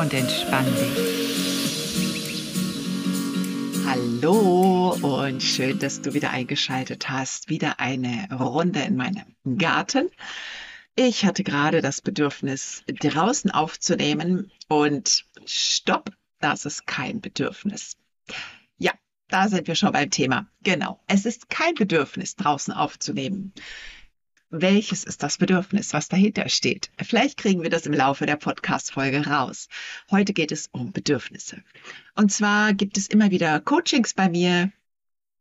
und entspann dich. Hallo und schön, dass du wieder eingeschaltet hast. Wieder eine Runde in meinem Garten. Ich hatte gerade das Bedürfnis, draußen aufzunehmen und stopp, das ist kein Bedürfnis. Ja, da sind wir schon beim Thema. Genau, es ist kein Bedürfnis, draußen aufzunehmen welches ist das Bedürfnis, was dahinter steht. Vielleicht kriegen wir das im Laufe der Podcast-Folge raus. Heute geht es um Bedürfnisse. Und zwar gibt es immer wieder Coachings bei mir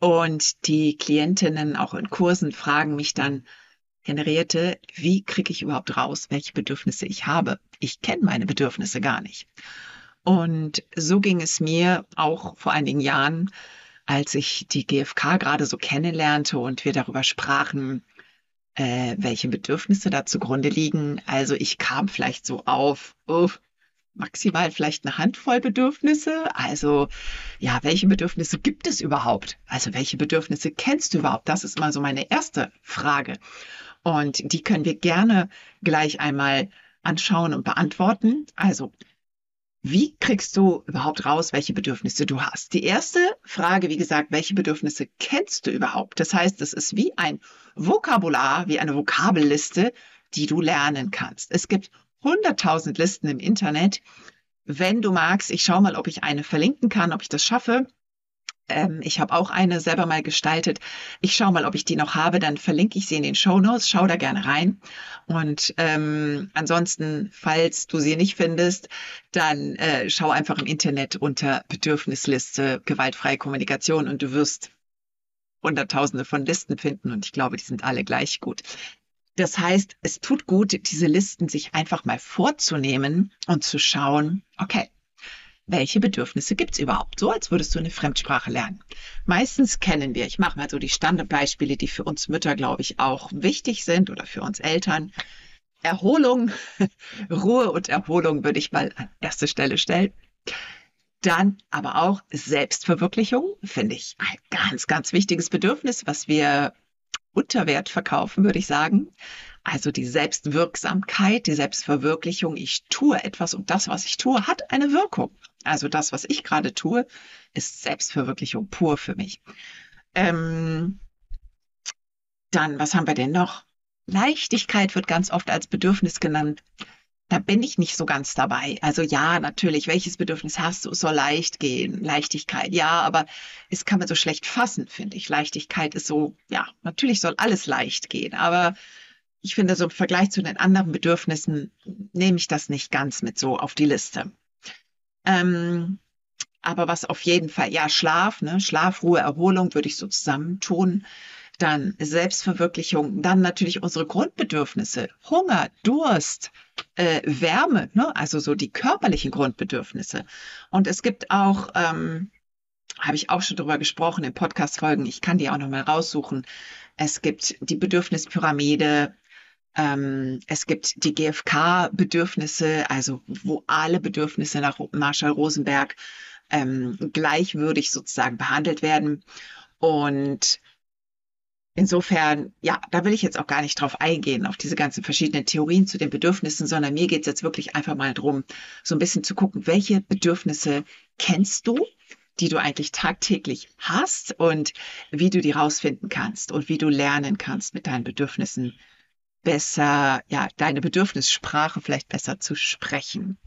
und die Klientinnen auch in Kursen fragen mich dann, Henriette, wie kriege ich überhaupt raus, welche Bedürfnisse ich habe? Ich kenne meine Bedürfnisse gar nicht. Und so ging es mir auch vor einigen Jahren, als ich die GfK gerade so kennenlernte und wir darüber sprachen, äh, welche Bedürfnisse da zugrunde liegen. Also ich kam vielleicht so auf, oh, maximal vielleicht eine Handvoll Bedürfnisse. Also ja, welche Bedürfnisse gibt es überhaupt? Also welche Bedürfnisse kennst du überhaupt? Das ist immer so meine erste Frage. Und die können wir gerne gleich einmal anschauen und beantworten. Also wie kriegst du überhaupt raus, welche Bedürfnisse du hast? Die erste Frage, wie gesagt, welche Bedürfnisse kennst du überhaupt? Das heißt, es ist wie ein Vokabular, wie eine Vokabelliste, die du lernen kannst. Es gibt 100.000 Listen im Internet. Wenn du magst, ich schaue mal, ob ich eine verlinken kann, ob ich das schaffe. Ähm, ich habe auch eine selber mal gestaltet. Ich schaue mal, ob ich die noch habe. Dann verlinke ich sie in den Show Notes. Schau da gerne rein. Und ähm, ansonsten, falls du sie nicht findest, dann äh, schau einfach im Internet unter Bedürfnisliste gewaltfreie Kommunikation und du wirst Hunderttausende von Listen finden. Und ich glaube, die sind alle gleich gut. Das heißt, es tut gut, diese Listen sich einfach mal vorzunehmen und zu schauen, okay, welche Bedürfnisse gibt's überhaupt? So, als würdest du eine Fremdsprache lernen. Meistens kennen wir, ich mache mal so die Standardbeispiele, die für uns Mütter, glaube ich, auch wichtig sind oder für uns Eltern. Erholung, Ruhe und Erholung würde ich mal an erste Stelle stellen. Dann aber auch Selbstverwirklichung, finde ich ein ganz, ganz wichtiges Bedürfnis, was wir unter Wert verkaufen, würde ich sagen. Also die Selbstwirksamkeit, die Selbstverwirklichung. Ich tue etwas und das, was ich tue, hat eine Wirkung. Also das, was ich gerade tue, ist Selbstverwirklichung pur für mich. Ähm, dann, was haben wir denn noch? Leichtigkeit wird ganz oft als Bedürfnis genannt. Da bin ich nicht so ganz dabei. Also ja, natürlich, welches Bedürfnis hast du? Es soll leicht gehen, Leichtigkeit. Ja, aber es kann man so schlecht fassen, finde ich. Leichtigkeit ist so, ja, natürlich soll alles leicht gehen, aber ich finde, so im Vergleich zu den anderen Bedürfnissen nehme ich das nicht ganz mit so auf die Liste. Ähm, aber was auf jeden Fall, ja, Schlaf, ne, Schlaf, Ruhe, Erholung würde ich so zusammentun. Dann Selbstverwirklichung, dann natürlich unsere Grundbedürfnisse, Hunger, Durst, äh, Wärme, ne, also so die körperlichen Grundbedürfnisse. Und es gibt auch, ähm, habe ich auch schon drüber gesprochen in Podcast-Folgen, ich kann die auch nochmal raussuchen. Es gibt die Bedürfnispyramide, ähm, es gibt die GfK-Bedürfnisse, also wo alle Bedürfnisse nach Marshall Rosenberg ähm, gleichwürdig sozusagen behandelt werden. Und insofern, ja, da will ich jetzt auch gar nicht drauf eingehen, auf diese ganzen verschiedenen Theorien zu den Bedürfnissen, sondern mir geht es jetzt wirklich einfach mal drum, so ein bisschen zu gucken, welche Bedürfnisse kennst du? die du eigentlich tagtäglich hast und wie du die rausfinden kannst und wie du lernen kannst, mit deinen Bedürfnissen besser, ja, deine Bedürfnissprache vielleicht besser zu sprechen.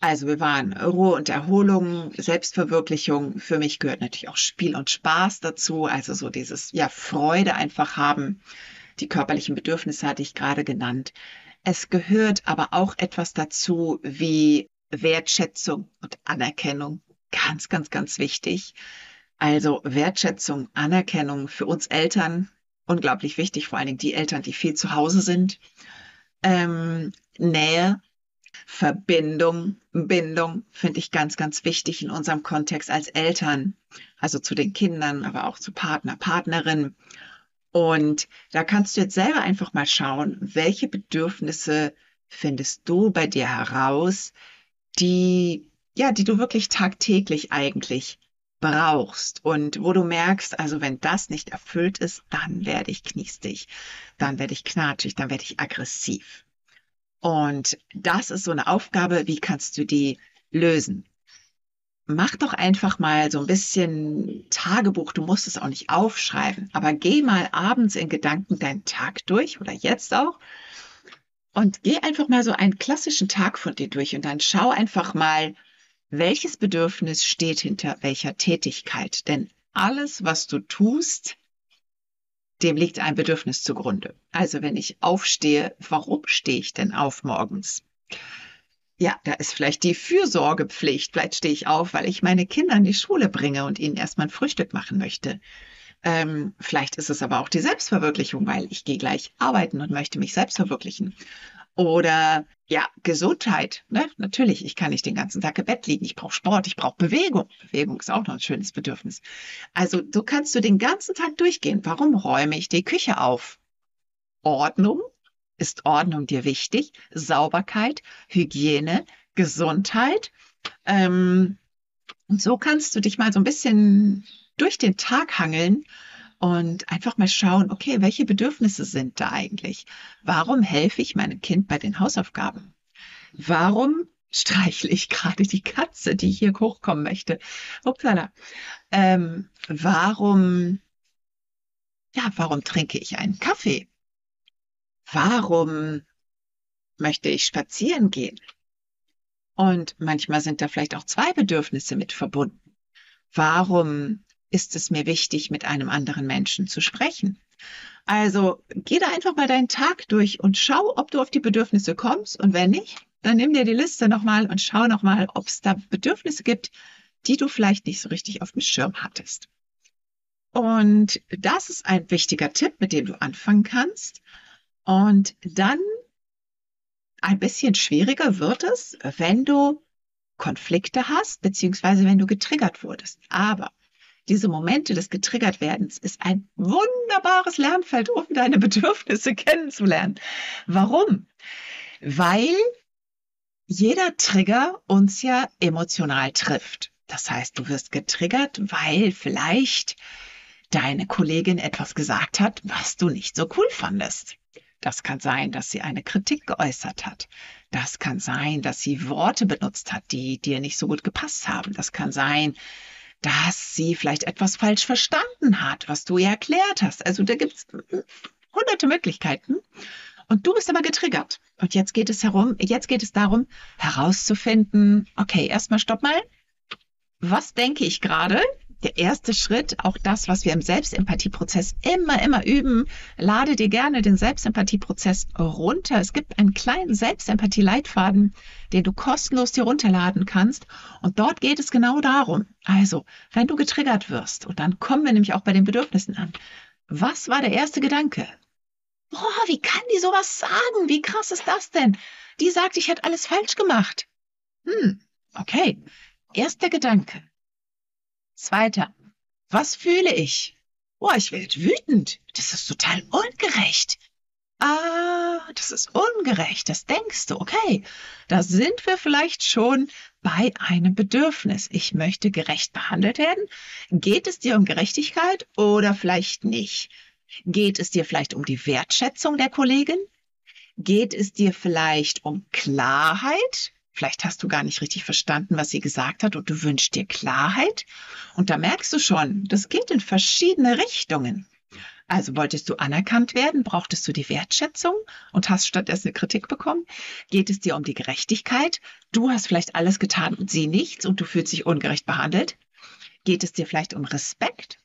Also wir waren Ruhe und Erholung, Selbstverwirklichung. Für mich gehört natürlich auch Spiel und Spaß dazu. Also so dieses, ja, Freude einfach haben. Die körperlichen Bedürfnisse hatte ich gerade genannt. Es gehört aber auch etwas dazu wie Wertschätzung und Anerkennung. Ganz, ganz, ganz wichtig. Also Wertschätzung, Anerkennung für uns Eltern unglaublich wichtig, vor allen Dingen die Eltern, die viel zu Hause sind. Ähm, Nähe, Verbindung, Bindung finde ich ganz, ganz wichtig in unserem Kontext als Eltern, also zu den Kindern, aber auch zu Partner, Partnerin. Und da kannst du jetzt selber einfach mal schauen, welche Bedürfnisse findest du bei dir heraus, die, ja, die du wirklich tagtäglich eigentlich brauchst und wo du merkst, also wenn das nicht erfüllt ist, dann werde ich kniestig, dann werde ich knatschig, dann werde ich aggressiv. Und das ist so eine Aufgabe, wie kannst du die lösen? Mach doch einfach mal so ein bisschen Tagebuch. Du musst es auch nicht aufschreiben, aber geh mal abends in Gedanken deinen Tag durch oder jetzt auch und geh einfach mal so einen klassischen Tag von dir durch und dann schau einfach mal, welches Bedürfnis steht hinter welcher Tätigkeit. Denn alles, was du tust, dem liegt ein Bedürfnis zugrunde. Also wenn ich aufstehe, warum stehe ich denn auf morgens? Ja, da ist vielleicht die Fürsorgepflicht. Vielleicht stehe ich auf, weil ich meine Kinder in die Schule bringe und ihnen erstmal ein Frühstück machen möchte. Ähm, vielleicht ist es aber auch die Selbstverwirklichung, weil ich gehe gleich arbeiten und möchte mich selbst verwirklichen. Oder ja, Gesundheit. Ne? Natürlich, ich kann nicht den ganzen Tag im Bett liegen. Ich brauche Sport, ich brauche Bewegung. Bewegung ist auch noch ein schönes Bedürfnis. Also du kannst du den ganzen Tag durchgehen. Warum räume ich die Küche auf? Ordnung. Ist Ordnung dir wichtig? Sauberkeit, Hygiene, Gesundheit. Ähm, und so kannst du dich mal so ein bisschen durch den Tag hangeln und einfach mal schauen, okay, welche Bedürfnisse sind da eigentlich? Warum helfe ich meinem Kind bei den Hausaufgaben? Warum streichle ich gerade die Katze, die hier hochkommen möchte? Upsala. Ähm, warum, ja, warum trinke ich einen Kaffee? Warum möchte ich spazieren gehen? Und manchmal sind da vielleicht auch zwei Bedürfnisse mit verbunden. Warum ist es mir wichtig, mit einem anderen Menschen zu sprechen. Also geh da einfach mal deinen Tag durch und schau, ob du auf die Bedürfnisse kommst. Und wenn nicht, dann nimm dir die Liste nochmal und schau nochmal, ob es da Bedürfnisse gibt, die du vielleicht nicht so richtig auf dem Schirm hattest. Und das ist ein wichtiger Tipp, mit dem du anfangen kannst. Und dann ein bisschen schwieriger wird es, wenn du Konflikte hast, beziehungsweise wenn du getriggert wurdest. Aber diese Momente des Getriggertwerdens ist ein wunderbares Lernfeld, um deine Bedürfnisse kennenzulernen. Warum? Weil jeder Trigger uns ja emotional trifft. Das heißt, du wirst getriggert, weil vielleicht deine Kollegin etwas gesagt hat, was du nicht so cool fandest. Das kann sein, dass sie eine Kritik geäußert hat. Das kann sein, dass sie Worte benutzt hat, die dir nicht so gut gepasst haben. Das kann sein, dass sie vielleicht etwas falsch verstanden hat, was du ihr erklärt hast. Also da gibt es hunderte Möglichkeiten. Und du bist aber getriggert. Und jetzt geht es herum, jetzt geht es darum, herauszufinden, okay, erstmal stopp mal. Was denke ich gerade? Der erste Schritt, auch das, was wir im Selbstempathieprozess immer, immer üben. Lade dir gerne den Selbstempathieprozess runter. Es gibt einen kleinen Selbstempathie-Leitfaden, den du kostenlos dir runterladen kannst. Und dort geht es genau darum. Also, wenn du getriggert wirst, und dann kommen wir nämlich auch bei den Bedürfnissen an. Was war der erste Gedanke? Boah, wie kann die sowas sagen? Wie krass ist das denn? Die sagt, ich hätte alles falsch gemacht. Hm, okay. Erster Gedanke. Zweiter. Was fühle ich? Boah, ich werde wütend. Das ist total ungerecht. Ah, das ist ungerecht. Das denkst du. Okay, da sind wir vielleicht schon bei einem Bedürfnis. Ich möchte gerecht behandelt werden. Geht es dir um Gerechtigkeit oder vielleicht nicht? Geht es dir vielleicht um die Wertschätzung der Kollegin? Geht es dir vielleicht um Klarheit? Vielleicht hast du gar nicht richtig verstanden, was sie gesagt hat und du wünschst dir Klarheit. Und da merkst du schon, das geht in verschiedene Richtungen. Also wolltest du anerkannt werden, brauchtest du die Wertschätzung und hast stattdessen eine Kritik bekommen? Geht es dir um die Gerechtigkeit? Du hast vielleicht alles getan und sie nichts und du fühlst dich ungerecht behandelt? Geht es dir vielleicht um Respekt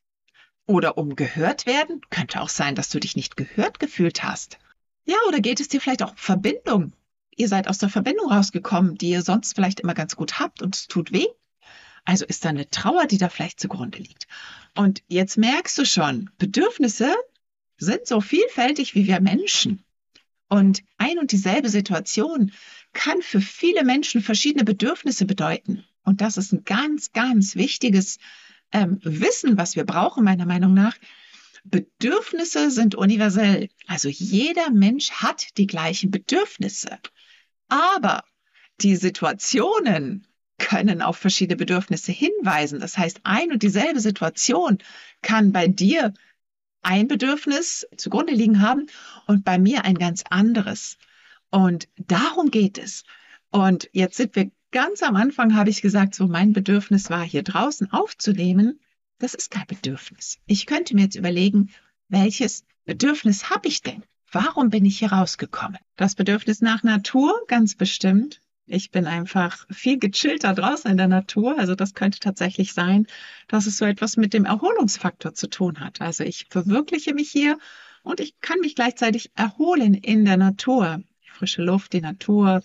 oder um gehört werden? Könnte auch sein, dass du dich nicht gehört gefühlt hast. Ja, oder geht es dir vielleicht auch um Verbindung? Ihr seid aus der Verbindung rausgekommen, die ihr sonst vielleicht immer ganz gut habt und es tut weh. Also ist da eine Trauer, die da vielleicht zugrunde liegt. Und jetzt merkst du schon, Bedürfnisse sind so vielfältig wie wir Menschen. Und ein und dieselbe Situation kann für viele Menschen verschiedene Bedürfnisse bedeuten. Und das ist ein ganz, ganz wichtiges ähm, Wissen, was wir brauchen, meiner Meinung nach. Bedürfnisse sind universell. Also jeder Mensch hat die gleichen Bedürfnisse. Aber die Situationen können auf verschiedene Bedürfnisse hinweisen. Das heißt, ein und dieselbe Situation kann bei dir ein Bedürfnis zugrunde liegen haben und bei mir ein ganz anderes. Und darum geht es. Und jetzt sind wir ganz am Anfang, habe ich gesagt, so mein Bedürfnis war, hier draußen aufzunehmen. Das ist kein Bedürfnis. Ich könnte mir jetzt überlegen, welches Bedürfnis habe ich denn? Warum bin ich hier rausgekommen? Das Bedürfnis nach Natur, ganz bestimmt. Ich bin einfach viel gechillter draußen in der Natur. Also das könnte tatsächlich sein, dass es so etwas mit dem Erholungsfaktor zu tun hat. Also ich verwirkliche mich hier und ich kann mich gleichzeitig erholen in der Natur. Die frische Luft, die Natur,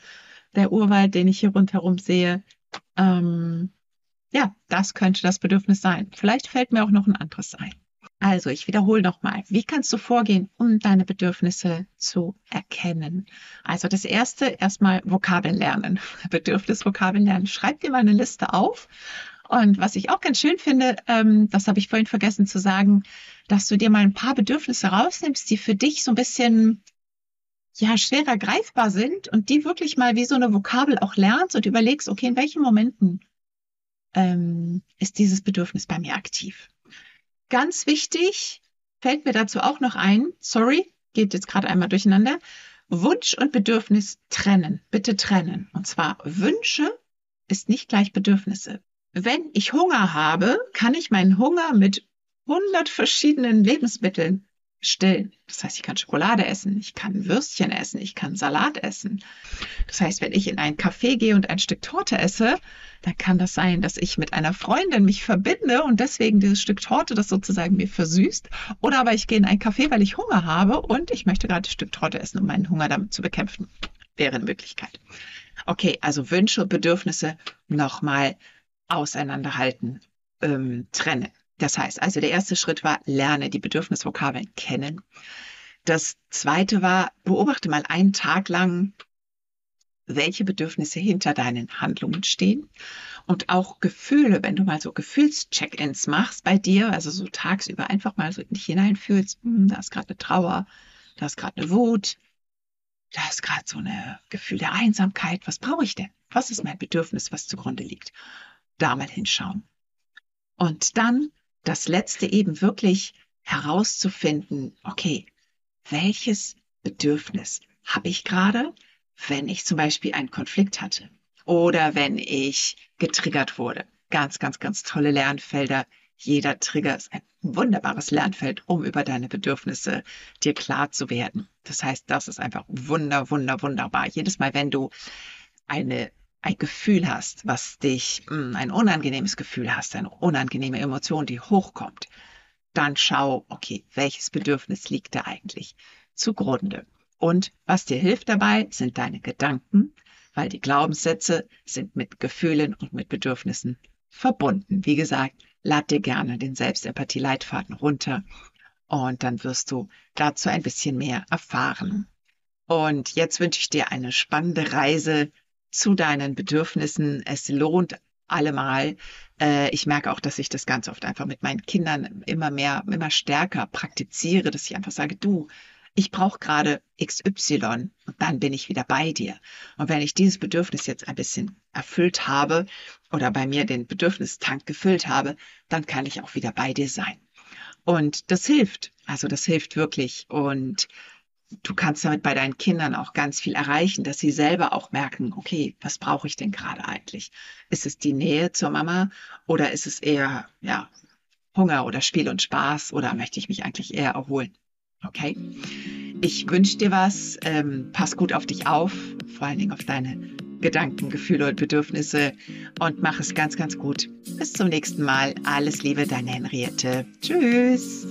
der Urwald, den ich hier rundherum sehe. Ähm, ja, das könnte das Bedürfnis sein. Vielleicht fällt mir auch noch ein anderes ein. Also, ich wiederhole nochmal. Wie kannst du vorgehen, um deine Bedürfnisse zu erkennen? Also, das erste, erstmal Vokabeln lernen. Bedürfnisvokabeln lernen. Schreib dir mal eine Liste auf. Und was ich auch ganz schön finde, ähm, das habe ich vorhin vergessen zu sagen, dass du dir mal ein paar Bedürfnisse rausnimmst, die für dich so ein bisschen ja, schwerer greifbar sind und die wirklich mal wie so eine Vokabel auch lernst und überlegst, okay, in welchen Momenten ähm, ist dieses Bedürfnis bei mir aktiv? Ganz wichtig, fällt mir dazu auch noch ein, sorry, geht jetzt gerade einmal durcheinander, Wunsch und Bedürfnis trennen, bitte trennen. Und zwar Wünsche ist nicht gleich Bedürfnisse. Wenn ich Hunger habe, kann ich meinen Hunger mit 100 verschiedenen Lebensmitteln stillen. Das heißt, ich kann Schokolade essen, ich kann Würstchen essen, ich kann Salat essen. Das heißt, wenn ich in ein Café gehe und ein Stück Torte esse, dann kann das sein, dass ich mit einer Freundin mich verbinde und deswegen dieses Stück Torte das sozusagen mir versüßt. Oder aber ich gehe in ein Café, weil ich Hunger habe und ich möchte gerade ein Stück Torte essen, um meinen Hunger damit zu bekämpfen. Wäre eine Möglichkeit. Okay, also Wünsche und Bedürfnisse nochmal auseinanderhalten, ähm, trennen. Das heißt, also der erste Schritt war, lerne die Bedürfnisvokabeln kennen. Das zweite war, beobachte mal einen Tag lang, welche Bedürfnisse hinter deinen Handlungen stehen und auch Gefühle, wenn du mal so Gefühlscheck-ins machst bei dir, also so tagsüber einfach mal so in dich hineinfühlst, hm, da ist gerade eine Trauer, da ist gerade eine Wut, da ist gerade so ein Gefühl der Einsamkeit. Was brauche ich denn? Was ist mein Bedürfnis, was zugrunde liegt? Da mal hinschauen. Und dann das letzte eben wirklich herauszufinden, okay, welches Bedürfnis habe ich gerade, wenn ich zum Beispiel einen Konflikt hatte oder wenn ich getriggert wurde. Ganz, ganz, ganz tolle Lernfelder. Jeder Trigger ist ein wunderbares Lernfeld, um über deine Bedürfnisse dir klar zu werden. Das heißt, das ist einfach wunder, wunder, wunderbar. Jedes Mal, wenn du eine ein Gefühl hast, was dich, hm, ein unangenehmes Gefühl hast, eine unangenehme Emotion, die hochkommt, dann schau, okay, welches Bedürfnis liegt da eigentlich zugrunde? Und was dir hilft dabei, sind deine Gedanken, weil die Glaubenssätze sind mit Gefühlen und mit Bedürfnissen verbunden. Wie gesagt, lad dir gerne den Selbstempathie-Leitfaden runter und dann wirst du dazu ein bisschen mehr erfahren. Und jetzt wünsche ich dir eine spannende Reise zu deinen Bedürfnissen. Es lohnt allemal. Äh, ich merke auch, dass ich das ganz oft einfach mit meinen Kindern immer mehr, immer stärker praktiziere, dass ich einfach sage, du, ich brauche gerade XY und dann bin ich wieder bei dir. Und wenn ich dieses Bedürfnis jetzt ein bisschen erfüllt habe oder bei mir den Bedürfnistank gefüllt habe, dann kann ich auch wieder bei dir sein. Und das hilft. Also das hilft wirklich. Und du kannst damit bei deinen Kindern auch ganz viel erreichen, dass sie selber auch merken, okay, was brauche ich denn gerade eigentlich? Ist es die Nähe zur Mama oder ist es eher, ja, Hunger oder Spiel und Spaß oder möchte ich mich eigentlich eher erholen? Okay? Ich wünsche dir was, ähm, pass gut auf dich auf, vor allen Dingen auf deine Gedanken, Gefühle und Bedürfnisse und mach es ganz, ganz gut. Bis zum nächsten Mal. Alles Liebe, deine Henriette. Tschüss.